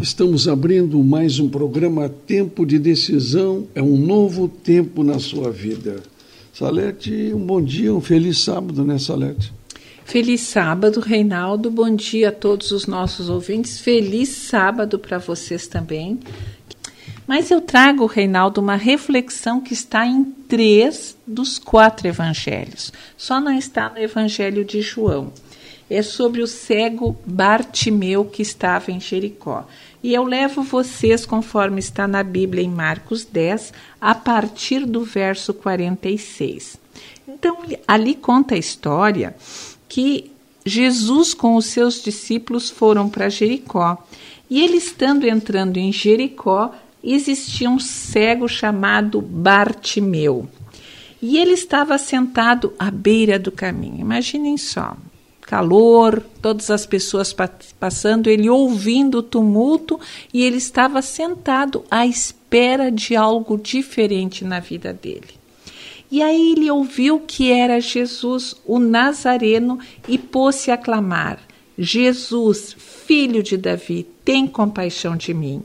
Estamos abrindo mais um programa Tempo de Decisão. É um novo tempo na sua vida. Salete, um bom dia, um feliz sábado, né, Salete? Feliz sábado, Reinaldo. Bom dia a todos os nossos ouvintes. Feliz sábado para vocês também. Mas eu trago, Reinaldo, uma reflexão que está em três dos quatro evangelhos. Só não está no evangelho de João. É sobre o cego Bartimeu que estava em Jericó. E eu levo vocês, conforme está na Bíblia em Marcos 10, a partir do verso 46. Então, ali conta a história que Jesus com os seus discípulos foram para Jericó. E ele estando entrando em Jericó, existia um cego chamado Bartimeu. E ele estava sentado à beira do caminho. Imaginem só, calor, todas as pessoas passando, ele ouvindo o tumulto e ele estava sentado à espera de algo diferente na vida dele. E aí ele ouviu que era Jesus, o Nazareno, e pôs-se a clamar: Jesus, filho de Davi, tem compaixão de mim.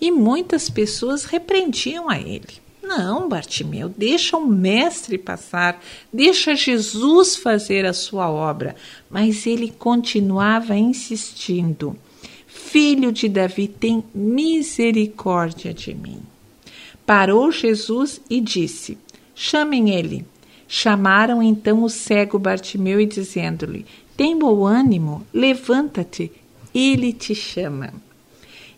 E muitas pessoas repreendiam a ele. Não, Bartimeu, deixa o mestre passar, deixa Jesus fazer a sua obra. Mas ele continuava insistindo: Filho de Davi, tem misericórdia de mim. Parou Jesus e disse: Chamem ele. Chamaram então o cego Bartimeu e dizendo-lhe: Tem bom ânimo, levanta-te, ele te chama.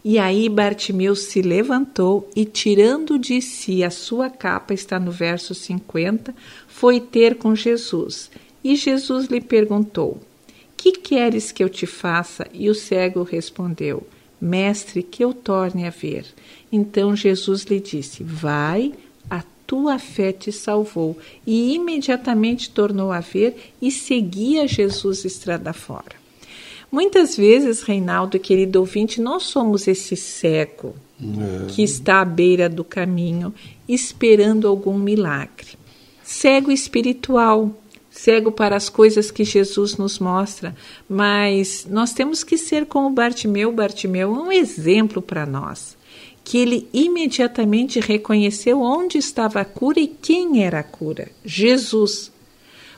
E aí Bartimeu se levantou e, tirando de si a sua capa, está no verso 50, foi ter com Jesus. E Jesus lhe perguntou: Que queres que eu te faça? E o cego respondeu: Mestre, que eu torne a ver. Então Jesus lhe disse: Vai, a tua fé te salvou. E imediatamente tornou a ver e seguia Jesus estrada fora. Muitas vezes, Reinaldo, querido ouvinte, nós somos esse cego é. que está à beira do caminho esperando algum milagre. Cego espiritual, cego para as coisas que Jesus nos mostra, mas nós temos que ser como Bartimeu. Bartimeu é um exemplo para nós, que ele imediatamente reconheceu onde estava a cura e quem era a cura: Jesus.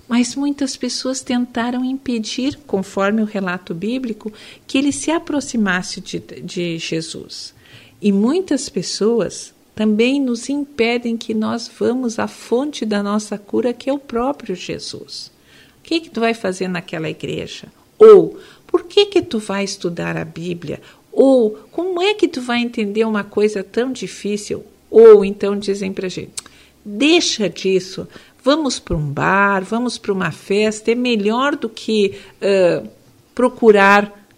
Mas muitas pessoas tentaram impedir, conforme o relato bíblico, que ele se aproximasse de, de Jesus. E muitas pessoas também nos impedem que nós vamos à fonte da nossa cura, que é o próprio Jesus. O que, que tu vai fazer naquela igreja? Ou por que que tu vai estudar a Bíblia? Ou como é que tu vai entender uma coisa tão difícil? Ou então dizem para gente, deixa disso, vamos para um bar, vamos para uma festa, é melhor do que uh, procurar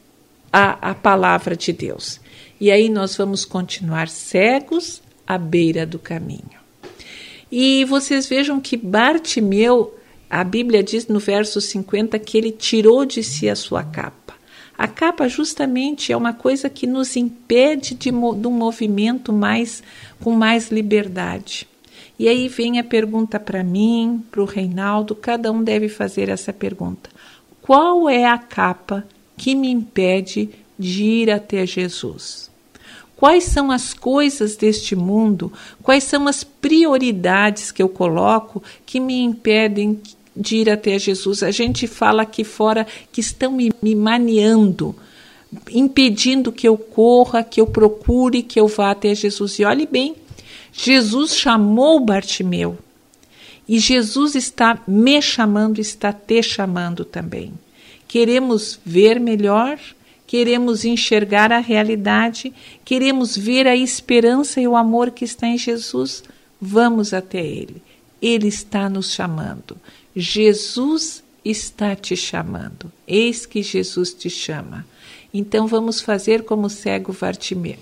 a, a palavra de Deus. E aí nós vamos continuar cegos à beira do caminho. E vocês vejam que Bartimeu, a Bíblia diz no verso 50 que ele tirou de si a sua capa. A capa justamente é uma coisa que nos impede de, de um movimento mais com mais liberdade. E aí vem a pergunta para mim, para o Reinaldo, cada um deve fazer essa pergunta. Qual é a capa que me impede de ir até Jesus? Quais são as coisas deste mundo? Quais são as prioridades que eu coloco que me impedem de ir até Jesus? A gente fala aqui fora que estão me, me maniando, impedindo que eu corra, que eu procure, que eu vá até Jesus. E olhe bem, Jesus chamou Bartimeu. E Jesus está me chamando, está te chamando também. Queremos ver melhor, queremos enxergar a realidade, queremos ver a esperança e o amor que está em Jesus. Vamos até Ele. Ele está nos chamando. Jesus está te chamando. Eis que Jesus te chama. Então vamos fazer como o cego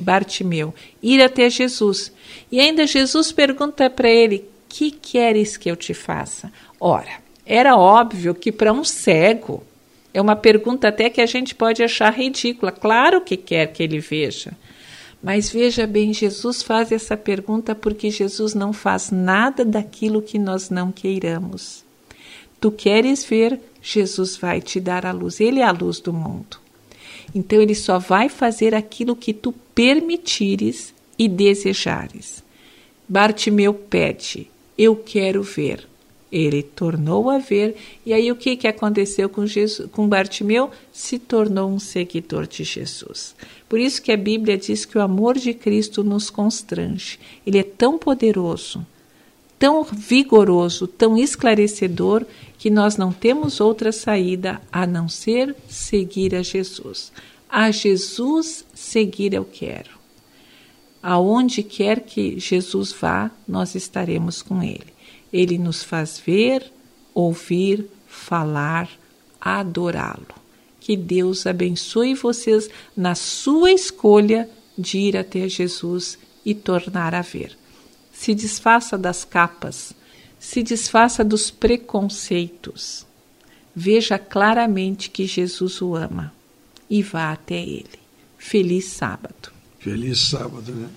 Bartimeu, ir até Jesus. E ainda Jesus pergunta para ele: Que queres que eu te faça? Ora, era óbvio que para um cego é uma pergunta até que a gente pode achar ridícula. Claro que quer que ele veja. Mas veja bem, Jesus faz essa pergunta porque Jesus não faz nada daquilo que nós não queiramos. Tu queres ver, Jesus vai te dar a luz. Ele é a luz do mundo. Então ele só vai fazer aquilo que tu permitires e desejares. Bartimeu pede: Eu quero ver. Ele tornou a ver, e aí o que, que aconteceu com, Jesus, com Bartimeu? Se tornou um seguidor de Jesus. Por isso que a Bíblia diz que o amor de Cristo nos constrange. Ele é tão poderoso, tão vigoroso, tão esclarecedor, que nós não temos outra saída a não ser seguir a Jesus. A Jesus seguir eu quero. Aonde quer que Jesus vá, nós estaremos com Ele. Ele nos faz ver, ouvir, falar, adorá-lo. Que Deus abençoe vocês na sua escolha de ir até Jesus e tornar a ver. Se desfaça das capas, se desfaça dos preconceitos. Veja claramente que Jesus o ama e vá até ele. Feliz sábado. Feliz sábado, né?